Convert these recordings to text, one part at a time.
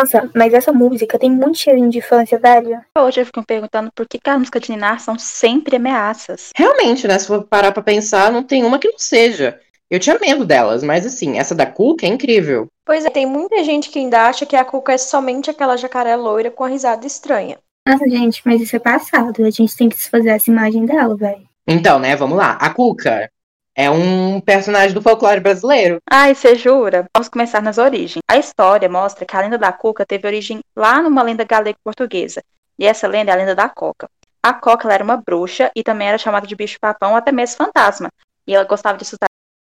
Nossa, mas essa música tem muito cheirinho de infância, velho. Hoje eu fico me perguntando por que, que as músicas de Ninar são sempre ameaças. Realmente, né? Se for parar pra pensar, não tem uma que não seja. Eu tinha medo delas, mas assim, essa da Cuca é incrível. Pois é, tem muita gente que ainda acha que a Cuca é somente aquela jacaré loira com a risada estranha. Nossa, gente, mas isso é passado. A gente tem que desfazer essa imagem dela, velho. Então, né, vamos lá. A Cuca é um personagem do folclore brasileiro. Ai, você jura? Vamos começar nas origens. A história mostra que a lenda da Cuca teve origem lá numa lenda galego-portuguesa. E essa lenda é a lenda da Coca. A Coca era uma bruxa e também era chamada de bicho-papão até mesmo fantasma. E ela gostava de assustar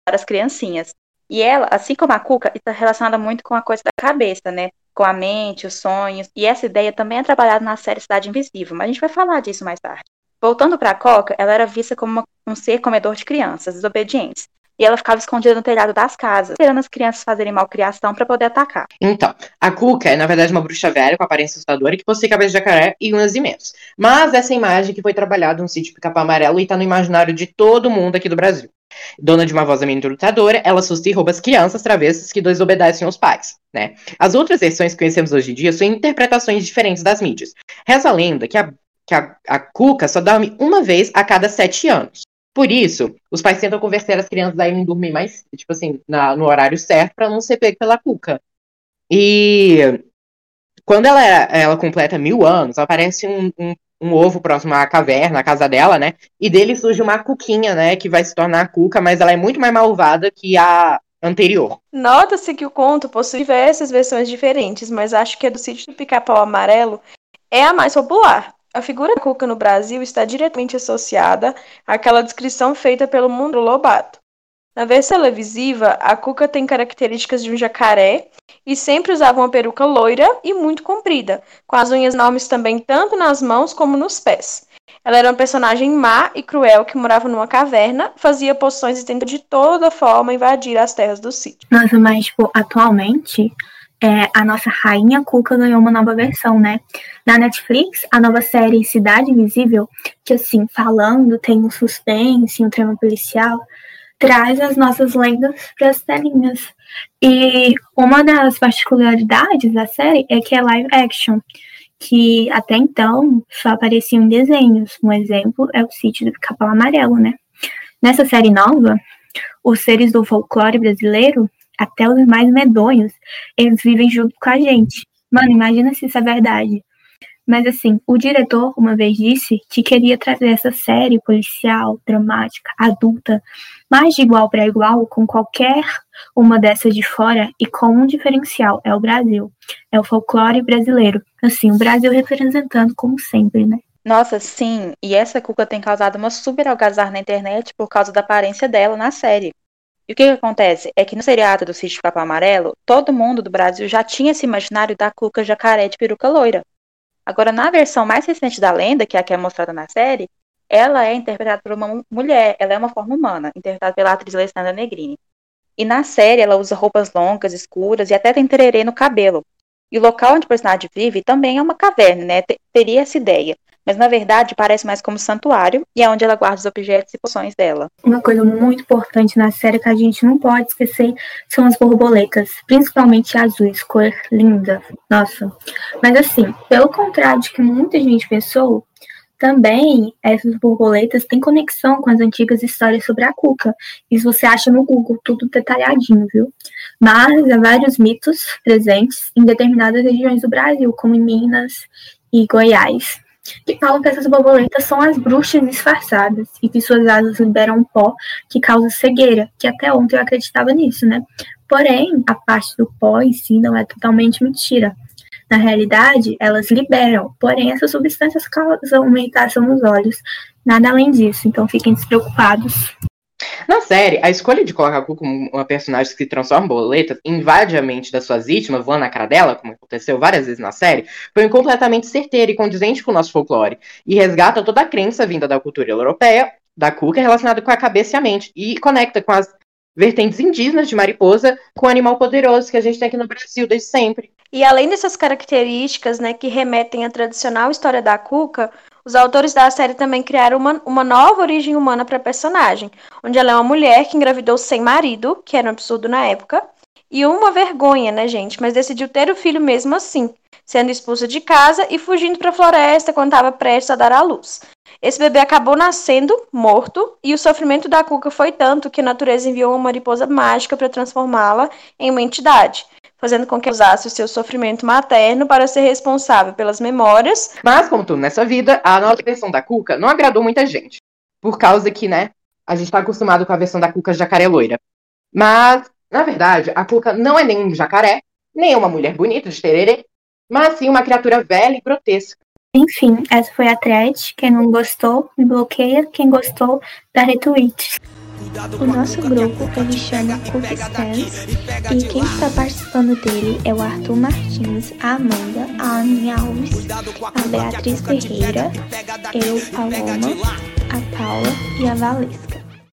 as criancinhas. E ela, assim como a Cuca, está relacionada muito com a coisa da cabeça, né? Com a mente, os sonhos. E essa ideia também é trabalhada na série Cidade Invisível, mas a gente vai falar disso mais tarde. Voltando para a Coca, ela era vista como uma, um ser comedor de crianças, desobedientes. E ela ficava escondida no telhado das casas, esperando as crianças fazerem malcriação para poder atacar. Então, a Cuca é, na verdade, uma bruxa velha com aparência assustadora que possui cabeça de jacaré e unhas imensas. Mas essa imagem que foi trabalhada no sítio Pica Amarelo e está no imaginário de todo mundo aqui do Brasil. Dona de uma voz amedrontadora, ela assusta e rouba as crianças travessas que desobedecem aos pais, né? As outras versões que conhecemos hoje em dia são interpretações diferentes das mídias. Reza a lenda que a, que a, a Cuca só dorme uma vez a cada sete anos. Por isso, os pais tentam convencer as crianças a irem dormir mais, tipo assim, na, no horário certo, para não ser pego pela Cuca. E quando ela, ela completa mil anos, aparece um, um um ovo próximo à caverna, à casa dela, né? E dele surge uma cuquinha, né? Que vai se tornar a cuca, mas ela é muito mais malvada que a anterior. Nota-se que o conto possui diversas versões diferentes, mas acho que a do sítio do pica-pau amarelo é a mais popular. A figura da cuca no Brasil está diretamente associada àquela descrição feita pelo Mundo Lobato. Na versão televisiva, a Cuca tem características de um jacaré e sempre usava uma peruca loira e muito comprida, com as unhas enormes também tanto nas mãos como nos pés. Ela era uma personagem má e cruel que morava numa caverna, fazia poções e tenta de toda forma invadir as terras do sítio. Nossa, mas, tipo, atualmente, é, a nossa Rainha Cuca ganhou uma nova versão, né? Na Netflix, a nova série Cidade Invisível, que, assim, falando, tem um suspense, um trama policial, traz as nossas lendas para as telinhas. E uma das particularidades da série é que é live action, que até então só aparecia em desenhos. Um exemplo é o sítio do Capão Amarelo, né? Nessa série nova, os seres do folclore brasileiro, até os mais medonhos, eles vivem junto com a gente. Mano, imagina se isso é verdade. Mas assim, o diretor uma vez disse que queria trazer essa série policial, dramática, adulta, mais de igual para igual com qualquer uma dessas de fora e com um diferencial, é o Brasil. É o folclore brasileiro. Assim, o Brasil representando como sempre, né? Nossa, sim. E essa Cuca tem causado uma super algazarra na internet por causa da aparência dela na série. O que, que acontece? É que no seriado do Sítio Capão Amarelo, todo mundo do Brasil já tinha esse imaginário da Cuca jacaré de peruca loira. Agora, na versão mais recente da lenda, que é a que é mostrada na série, ela é interpretada por uma mulher, ela é uma forma humana, interpretada pela atriz Alessandra Negrini. E na série ela usa roupas longas, escuras e até tem tererê no cabelo. E o local onde o personagem vive também é uma caverna, né? Teria essa ideia. Mas na verdade parece mais como santuário e é onde ela guarda os objetos e poções dela. Uma coisa muito importante na série que a gente não pode esquecer são as borboletas, principalmente azuis, cor linda. Nossa. Mas assim, pelo contrário de que muita gente pensou, também essas borboletas têm conexão com as antigas histórias sobre a cuca. Isso você acha no Google, tudo detalhadinho, viu? Mas há vários mitos presentes em determinadas regiões do Brasil, como em Minas e Goiás que falam que essas borboletas são as bruxas disfarçadas e que suas asas liberam um pó que causa cegueira, que até ontem eu acreditava nisso, né? Porém, a parte do pó em si não é totalmente mentira. Na realidade, elas liberam, porém essas substâncias causam irritação nos olhos. Nada além disso, então fiquem despreocupados. Na série, a escolha de colocar a Cuca como uma personagem que transforma borboleta, invade a mente das suas vítimas, voando na cara dela, como aconteceu várias vezes na série, foi completamente certeira e condizente com o nosso folclore, e resgata toda a crença vinda da cultura europeia, da Cuca, relacionada com a cabeça e a mente, e conecta com as vertentes indígenas de mariposa com o animal poderoso que a gente tem aqui no Brasil desde sempre. E além dessas características, né, que remetem à tradicional história da Cuca, os autores da série também criaram uma, uma nova origem humana para a personagem, onde ela é uma mulher que engravidou sem marido, que era um absurdo na época, e uma vergonha, né, gente? Mas decidiu ter o filho mesmo assim, sendo expulsa de casa e fugindo para a floresta quando estava prestes a dar à luz. Esse bebê acabou nascendo morto e o sofrimento da Cuca foi tanto que a natureza enviou uma mariposa mágica para transformá-la em uma entidade, fazendo com que usasse o seu sofrimento materno para ser responsável pelas memórias. Mas, como tudo nessa vida, a nova versão da Cuca não agradou muita gente. Por causa que, né, a gente está acostumado com a versão da Cuca jacaré loira. Mas, na verdade, a Cuca não é nem um jacaré, nem uma mulher bonita de tererê, mas sim uma criatura velha e grotesca. Enfim, essa foi a thread. Quem não gostou, me bloqueia. Quem gostou, dá retweet. O nosso grupo ele chama Cookie Stands e quem está participando dele é o Arthur Martins, a Amanda, a Aninha Alves, a Beatriz Ferreira, eu, Paloma, a Paula e a Valesca.